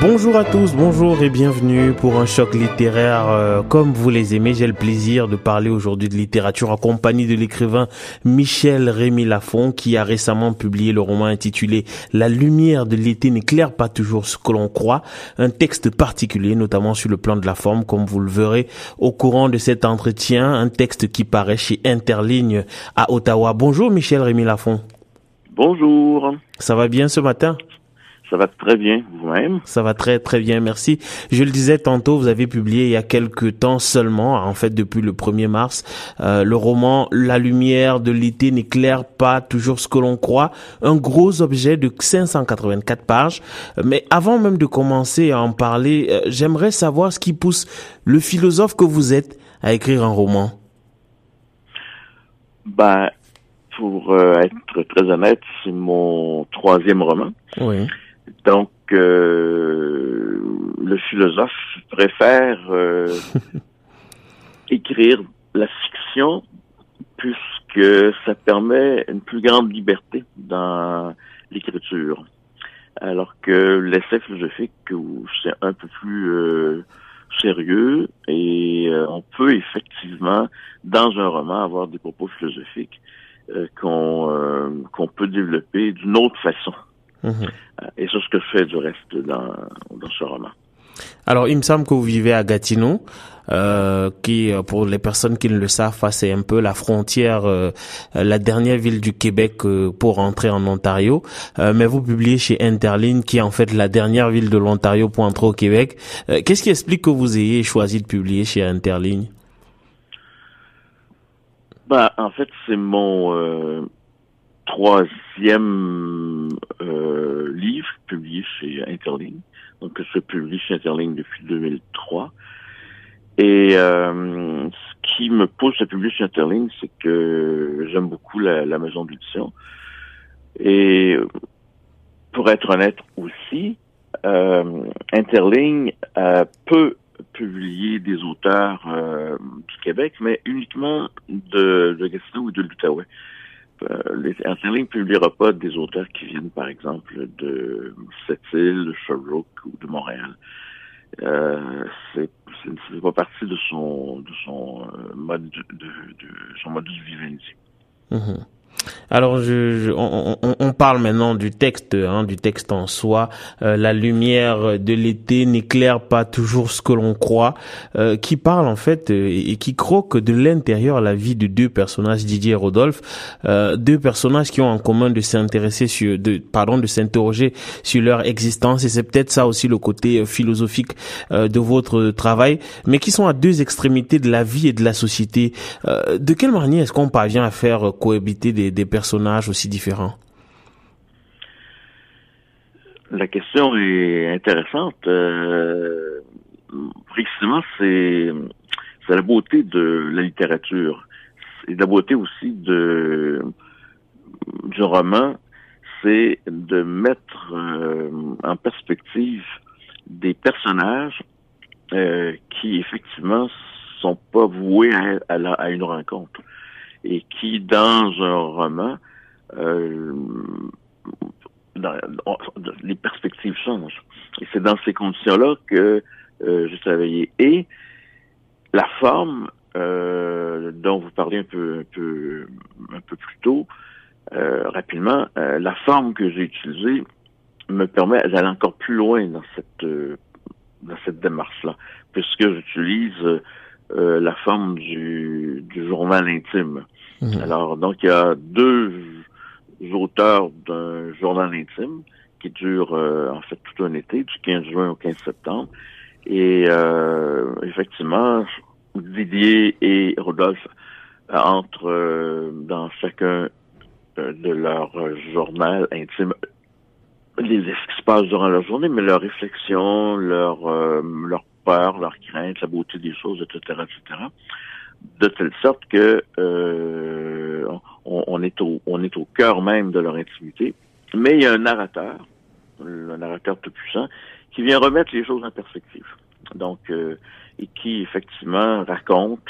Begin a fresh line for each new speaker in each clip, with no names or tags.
Bonjour à tous, bonjour et bienvenue pour un choc littéraire euh, comme vous les aimez. J'ai le plaisir de parler aujourd'hui de littérature en compagnie de l'écrivain Michel Rémy Lafont qui a récemment publié le roman intitulé La lumière de l'été n'éclaire pas toujours ce que l'on croit. Un texte particulier, notamment sur le plan de la forme, comme vous le verrez au courant de cet entretien. Un texte qui paraît chez Interligne à Ottawa. Bonjour Michel Rémy Lafont.
Bonjour.
Ça va bien ce matin?
Ça va très bien, vous-même?
Ça va très très bien, merci. Je le disais tantôt, vous avez publié il y a quelques temps seulement, en fait depuis le 1er mars, euh, le roman La lumière de l'été n'éclaire pas toujours ce que l'on croit, un gros objet de 584 pages. Mais avant même de commencer à en parler, euh, j'aimerais savoir ce qui pousse le philosophe que vous êtes à écrire un roman.
Ben, pour euh, être très honnête, c'est mon troisième roman.
Oui.
Donc, euh, le philosophe préfère euh, écrire la fiction puisque ça permet une plus grande liberté dans l'écriture. Alors que l'essai philosophique, c'est un peu plus euh, sérieux et on peut effectivement, dans un roman, avoir des propos philosophiques qu'on qu'on peut développer d'une autre façon. Mhm. Et c'est ce que je fais du reste dans, dans ce roman.
Alors, il me semble que vous vivez à Gatineau, euh, qui, euh, pour les personnes qui ne le savent pas, c'est un peu la frontière, euh, la dernière ville du Québec euh, pour entrer en Ontario. mais vous publiez chez Interline, qui est en fait la dernière ville de l'Ontario pour entrer au Québec. Qu'est-ce qui explique que vous ayez choisi de publier chez Interline?
Bah, en fait, c'est mon troisième euh, livre publié chez Interligne. Donc, je publie chez Interligne depuis 2003. Et euh, ce qui me pousse à publier chez Interligne, c'est que j'aime beaucoup la, maison d'édition. Et pour être honnête aussi, euh, Interligne peut publier des auteurs du Québec, mais uniquement de, de Gatineau ou de l'Outaouais. Euh, Interligne ne publiera pas des auteurs qui viennent, par exemple, de Sept-Îles, de Sherbrooke ou de Montréal. Euh, c'est pas partie de son de son euh, mode de, de, de son modus vivendi.
Mm-hmm. Alors, je, on, on, parle maintenant du texte, hein, du texte en soi. Euh, la lumière de l'été n'éclaire pas toujours ce que l'on croit, euh, qui parle en fait euh, et qui croque de l'intérieur la vie de deux personnages, Didier et Rodolphe, deux personnages qui ont en commun de s'intéresser sur, de, pardon, de s'interroger sur leur existence. Et c'est peut-être ça aussi le côté philosophique de votre travail, mais qui sont à deux extrémités de la vie et de la société. de quelle manière est-ce qu'on parvient à faire cohabiter des personnages aussi différents?
La question est intéressante. Euh, précisément, c'est la beauté de la littérature et la beauté aussi de du roman, c'est de mettre euh, en perspective des personnages euh, qui effectivement sont pas voués à, à une rencontre et qui, dans un roman, euh, les perspectives changent. Et c'est dans ces conditions-là que euh, j'ai travaillé. Et la forme euh, dont vous parlez un peu, un peu, un peu plus tôt, euh, rapidement, euh, la forme que j'ai utilisée me permet d'aller encore plus loin dans cette dans cette démarche-là, puisque j'utilise euh, la forme du, du journal intime. Mhm. Alors, donc, il y a deux auteurs d'un journal intime qui dure euh, en fait tout un été, du 15 juin au 15 septembre. Et euh, effectivement, Didier et Rodolphe entrent dans chacun de leur journal intime les, ce qui se passe durant la journée, mais leurs réflexions, leur, leur peur, leur la beauté des choses, etc., etc., de telle sorte que euh, on, est au on est au cœur même de leur intimité. Mais il y a un narrateur, un narrateur tout puissant, qui vient remettre les choses en perspective. Donc, euh, et qui effectivement raconte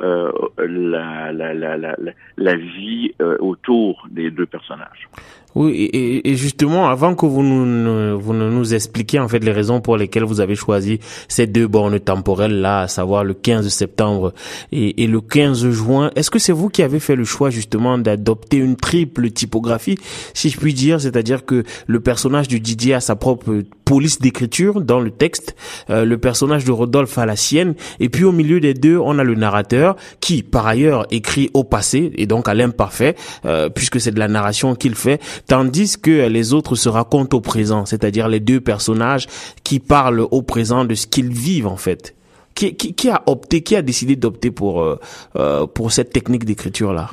euh, la, la, la, la, la vie euh, autour des deux personnages.
Oui, et, et, justement, avant que vous nous, vous nous expliquiez en fait les raisons pour lesquelles vous avez choisi ces deux bornes temporelles là, à savoir le 15 septembre et, et le 15 juin, est-ce que c'est vous qui avez fait le choix justement d'adopter une triple typographie, si je puis dire, c'est-à-dire que le personnage du Didier a sa propre police d'écriture dans le texte, euh, le personnage de Rodolphe a la sienne, et puis au milieu des deux, on a le narrateur qui, par ailleurs, écrit au passé et donc à l'imparfait, euh, puisque c'est de la narration qu'il fait tandis que les autres se racontent au présent, c'est-à-dire les deux personnages qui parlent au présent de ce qu'ils vivent en fait. Qui, qui, a opté, qui a décidé d'opter pour euh, euh, pour cette technique d'écriture là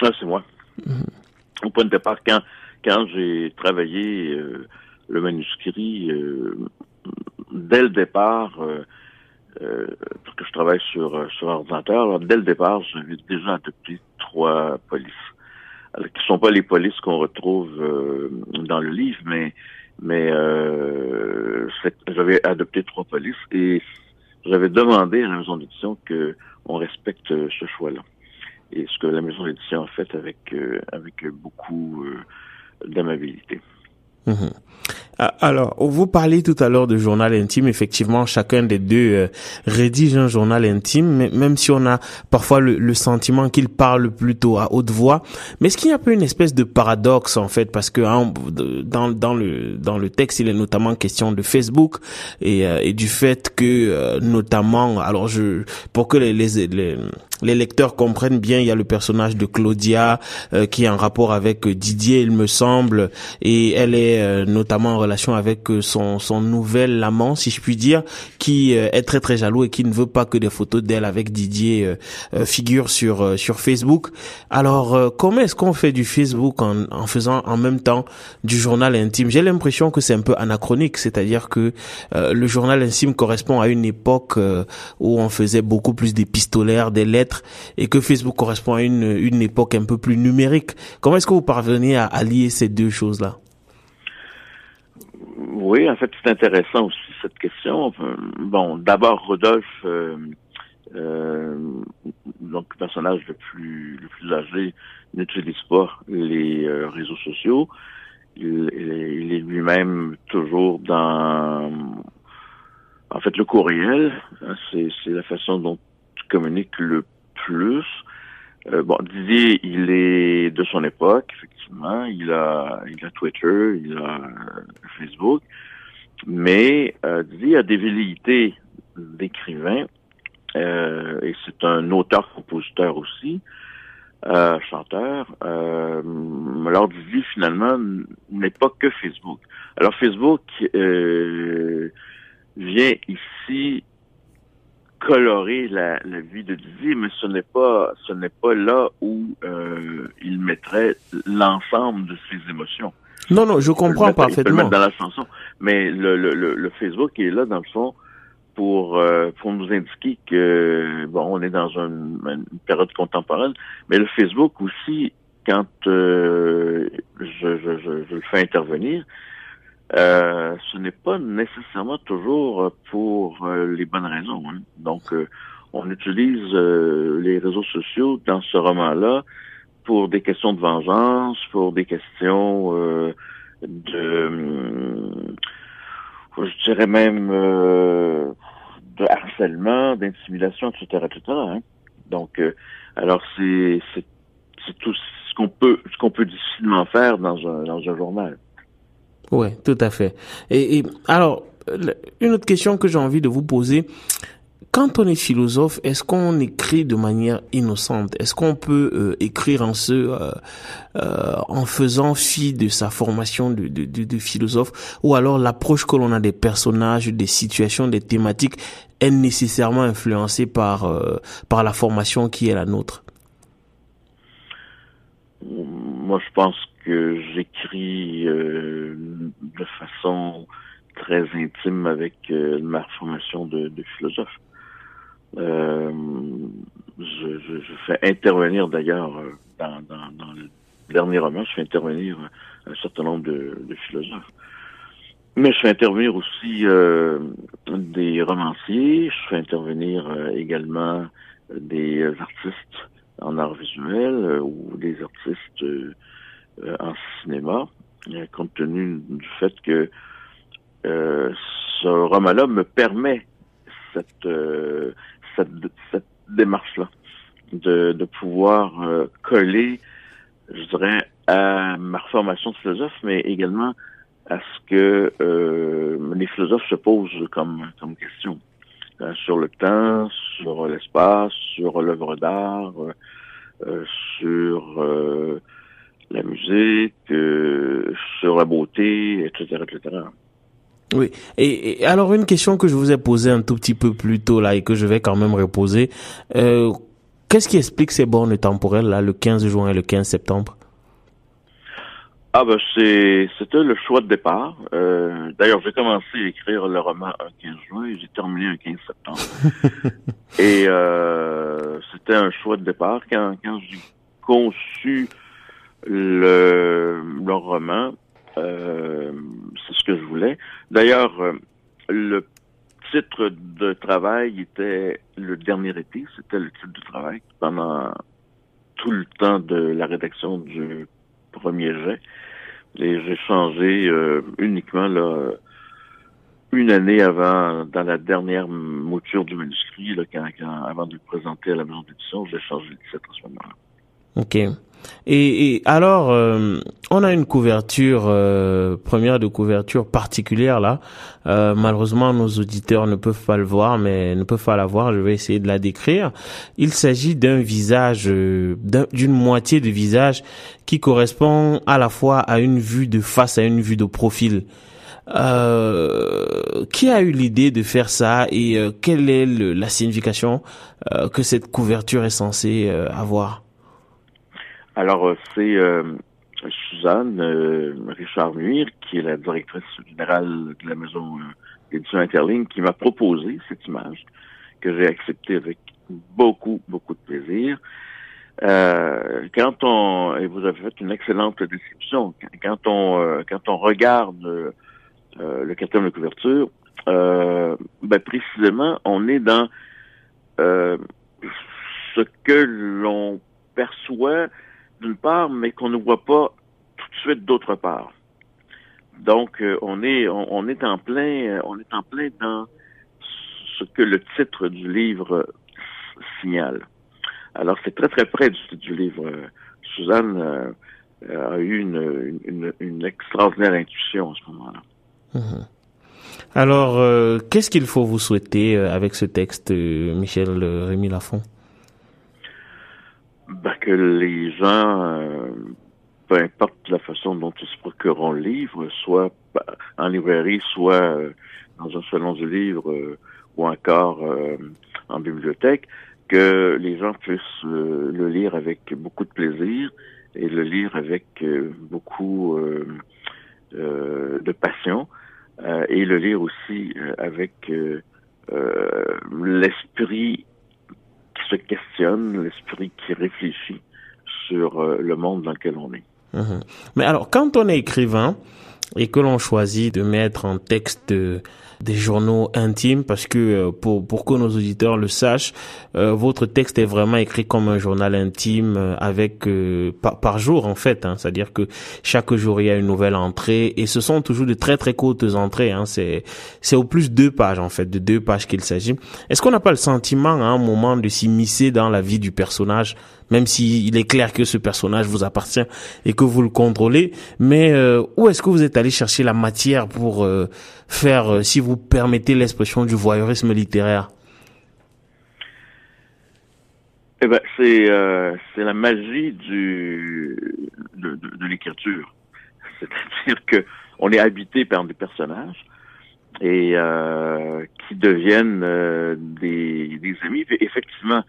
ah, C'est moi. Au point de départ, quand quand j'ai travaillé euh, le manuscrit, dès le départ, parce que je travaille sur sur ordinateur, dès le départ, j'avais déjà adopté trois polices qui sont pas les polices qu'on retrouve euh, dans le livre, mais mais euh, j'avais adopté trois polices et j'avais demandé à la maison d'édition que on respecte ce choix-là. Et ce que la maison d'édition a fait avec euh, avec beaucoup d'amabilité.
Mhm. Ah, alors, vous parlez tout à l'heure de journal intime. Effectivement, chacun des deux euh, rédige un journal intime, même si on a parfois le, sentiment qu'il parle plutôt à haute voix. Mais est-ce qu'il y a peu une espèce de paradoxe en fait, parce que hein, dans dans le dans le texte, il est notamment question de Facebook et, euh, et du fait que euh, notamment, alors je pour que les, les, les les lecteurs comprennent bien, il y a le personnage de Claudia qui est en rapport avec Didier, il me semble, et elle est notamment relation avec euh, son, son nouvel amant, si je puis dire, qui euh, est très très jaloux et qui ne veut pas que des photos d'elle avec Didier euh, figurent sur sur Facebook. Alors, comment est-ce qu'on fait du Facebook en, faisant en même temps du journal intime? J'ai l'impression que c'est un peu anachronique, c'est-à-dire que le journal intime correspond à une époque où on faisait beaucoup plus d'épistolaires, des lettres, et que Facebook correspond à une, une époque un peu plus numérique. Comment est-ce que vous parvenez à allier ces deux choses-là?
Oui, en fait, c'est intéressant aussi cette question. Bon, d'abord, Rodolphe, euh, euh, donc le personnage le plus le plus âgé, n'utilise pas les euh, réseaux sociaux. Il, il est lui-même toujours dans, en fait, le courriel. Hein, c'est la façon dont tu communiques le plus. Euh, bon, Didier, il est de son époque, effectivement. Il a, il a Twitter, il a euh, Facebook. Mais euh, Didier a des velléités d'écrivain. Euh, et c'est un auteur-compositeur aussi, euh, chanteur. Euh, alors Didier, finalement, n'est pas que Facebook. Alors Facebook vient ici colorer la, la, vie de Didier, mais ce n'est pas ce n'est pas là où euh, il mettrait l'ensemble de ses émotions.
Non, non, je comprends parfaitement.
Mettre dans la chanson, mais le, le, le, Facebook est là dans le fond pour euh, pour nous indiquer que bon, on est dans une, une, période contemporaine, mais le Facebook aussi, quand euh, je, je, je, je le fais intervenir, euh, ce n'est pas nécessairement toujours pour euh, les bonnes raisons. Hein. Donc, euh, on utilise les réseaux sociaux dans ce roman-là pour des questions de vengeance, pour des questions de, je dirais même, de harcèlement, d'intimidation, etc., etc. Hein. Donc, alors c'est c'est tout ce qu'on peut ce qu'on peut difficilement faire dans un dans un journal.
Oui, tout à fait. Et, alors, une autre question que j'ai envie de vous poser. Quand on est philosophe, est-ce qu'on écrit de manière innocente? Est-ce qu'on peut euh, écrire en ce, euh, euh, en faisant fi de sa formation de, de, de, de philosophe, ou alors l'approche que l'on a des personnages, des situations, des thématiques est nécessairement influencée par par la formation qui est la nôtre?
Moi, je pense que j'écris euh, de façon très intime avec euh, ma formation de, de philosophe. Euh, je, je, je, fais intervenir d'ailleurs euh, dans, dans, dans, le dernier roman, je fais intervenir un certain nombre de, de philosophes. Mais je fais intervenir aussi euh, des romanciers, je fais intervenir également des artistes en art visuel ou des artistes en cinéma, compte tenu du fait que ce roman-là me permet cette, cette, cette démarche-là, de, de pouvoir coller, je dirais, à ma formation de philosophe, mais également à ce que euh, les philosophes se posent comme, comme question euh, sur le temps, sur l'espace, sur l'œuvre d'art, euh, sur euh, la musique, sur la beauté, etc., etc.
Oui. Et, et, alors une question que je vous ai posée un tout petit peu plus tôt là et que je vais quand même reposer. Qu'est-ce qui explique ces bornes temporelles là, le 15 juin et le 15 septembre?
Ah ben c'est c'était le choix de départ. Euh, D'ailleurs, j'ai commencé à écrire le roman un 15 juin et j'ai terminé un 15 septembre. et euh, c'était un choix de départ quand quand j'ai conçu le, roman. Euh, c'est ce que je voulais. D'ailleurs, euh, le titre de travail était le dernier été. C'était le titre de travail pendant tout le temps de la rédaction du premier jet. Et j'ai changé euh, uniquement là, une année avant, dans la dernière mouture du manuscrit, là, quand, quand, avant de le présenter à la maison d'édition, j'ai changé le titre à ce moment-là.
OK. Et, et alors, euh, on a une couverture euh, première de couverture particulière là. Euh, malheureusement, nos auditeurs ne peuvent pas le voir, mais ne peuvent pas la voir. Je vais essayer de la décrire. Il s'agit d'un visage, d'une moitié de visage qui correspond à la fois à une vue de face, à une vue de profil. qui a eu l'idée de faire ça et quelle est la signification que cette couverture est censée avoir?
Alors, euh, c'est euh, Suzanne euh, Richard Muir, qui est la directrice générale de la maison d'édition Interligne, qui m'a proposé cette image, que j'ai acceptée avec beaucoup, beaucoup de plaisir. Euh, quand on et vous avez fait une excellente description, quand on quand on regarde le quatrième de couverture, ben précisément on est dans ce que l'on perçoit d'une part, mais qu'on ne voit pas tout de suite d'autre part. Donc, euh, on est on, est en plein euh, on est en plein dans ce que le titre du livre signale. Alors, c'est très très près du titre du livre. Suzanne euh, a eu une, une, extraordinaire intuition à ce moment-là.
Mhm. Alors, qu'est-ce qu'il faut vous souhaiter avec ce texte, Michel Rémy Lafont?
Ben, que les gens, euh, peu importe la façon dont ils se procureront le livre, soit en librairie, soit euh, dans un salon du livre euh, ou encore en bibliothèque, que les gens puissent le lire avec beaucoup de plaisir et le lire avec beaucoup de passion et le lire aussi avec l'esprit se questionne, l'esprit qui réfléchit sur euh, le monde dans lequel on est.
Mhm. Mais alors, quand on est écrivain et que l'on choisit de mettre en texte des journaux intimes parce que euh, pour pour que nos auditeurs le sachent, euh, votre texte est vraiment écrit comme un journal intime euh, avec par, par, jour en fait. Hein, C'est-à-dire que chaque jour il y a une nouvelle entrée et ce sont toujours de très très courtes entrées. Hein, c'est c'est au plus deux pages en fait, de deux pages qu'il s'agit. Est-ce qu'on n'a pas le sentiment à un moment de s'immiscer dans la vie du personnage même s'il est clair que ce personnage vous appartient et que vous le contrôlez. Mais euh, où est-ce que vous êtes allé chercher la matière pour euh, faire, euh, si vous permettez l'expression, du voyeurisme littéraire
eh ben, c'est c'est la magie de, l'écriture. C'est-à-dire que on est habité par des personnages et qui deviennent des, des amis. effectivement,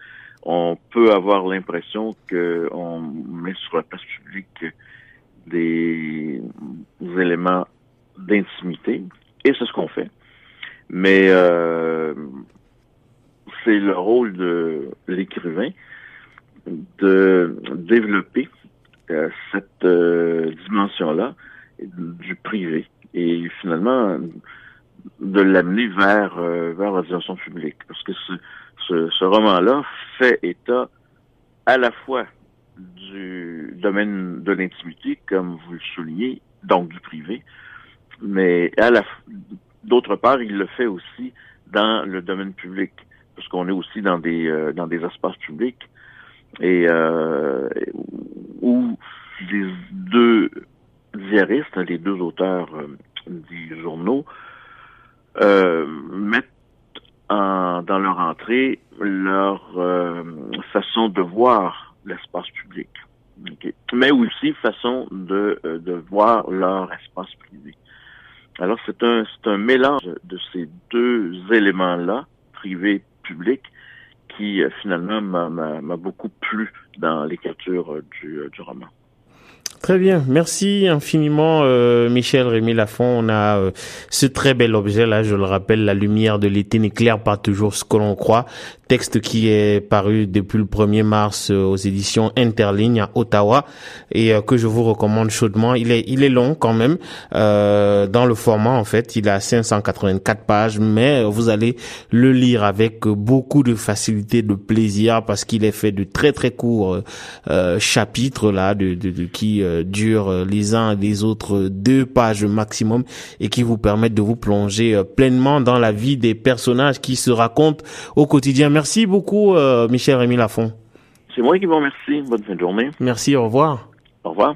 on peut avoir l'impression qu'on met sur la place publique des, éléments d'intimité, et c'est ce qu'on fait. Mais euh, c'est le rôle de l'écrivain de développer euh, cette euh, dimension-là du privé et finalement de l'amener vers vers la dimension publique. Parce que ce, ce roman-là fait état à la fois du domaine de l'intimité, comme vous le soulignez, donc du privé, mais à la d'autre part, il le fait aussi dans le domaine public, parce qu'on est aussi dans des euh, dans des espaces publics. Et euh, où les deux diaristes, les deux auteurs euh, des journaux, euh, mettent en, dans leur entrée leur façon de voir l'espace public, mais aussi façon de, de voir leur espace privé. Alors c'est un c'est un mélange de ces deux éléments-là, privé public, qui euh, finalement m'a beaucoup plu dans l'écriture du, du roman.
Très bien, merci infiniment euh, Michel Rémy Lafont. On a euh, ce très bel objet là, je le rappelle, la lumière de l'été n'éclaire pas toujours ce que l'on croit. Texte qui est paru depuis le 1er mars euh, aux éditions Interligne à Ottawa et que je vous recommande chaudement. Il est il est long quand même dans le format en fait, il a 584 pages, mais vous allez le lire avec beaucoup de facilité, de plaisir parce qu'il est fait de très très courts chapitres là, de qui durent euh, les uns et les autres deux pages maximum et qui vous permettent de vous plonger euh, pleinement dans la vie des personnages qui se racontent au quotidien. Merci beaucoup, euh, Michel Rémy Lafont.
C'est moi qui vous remercie. Bonne fin de journée.
Merci, au revoir.
Au revoir.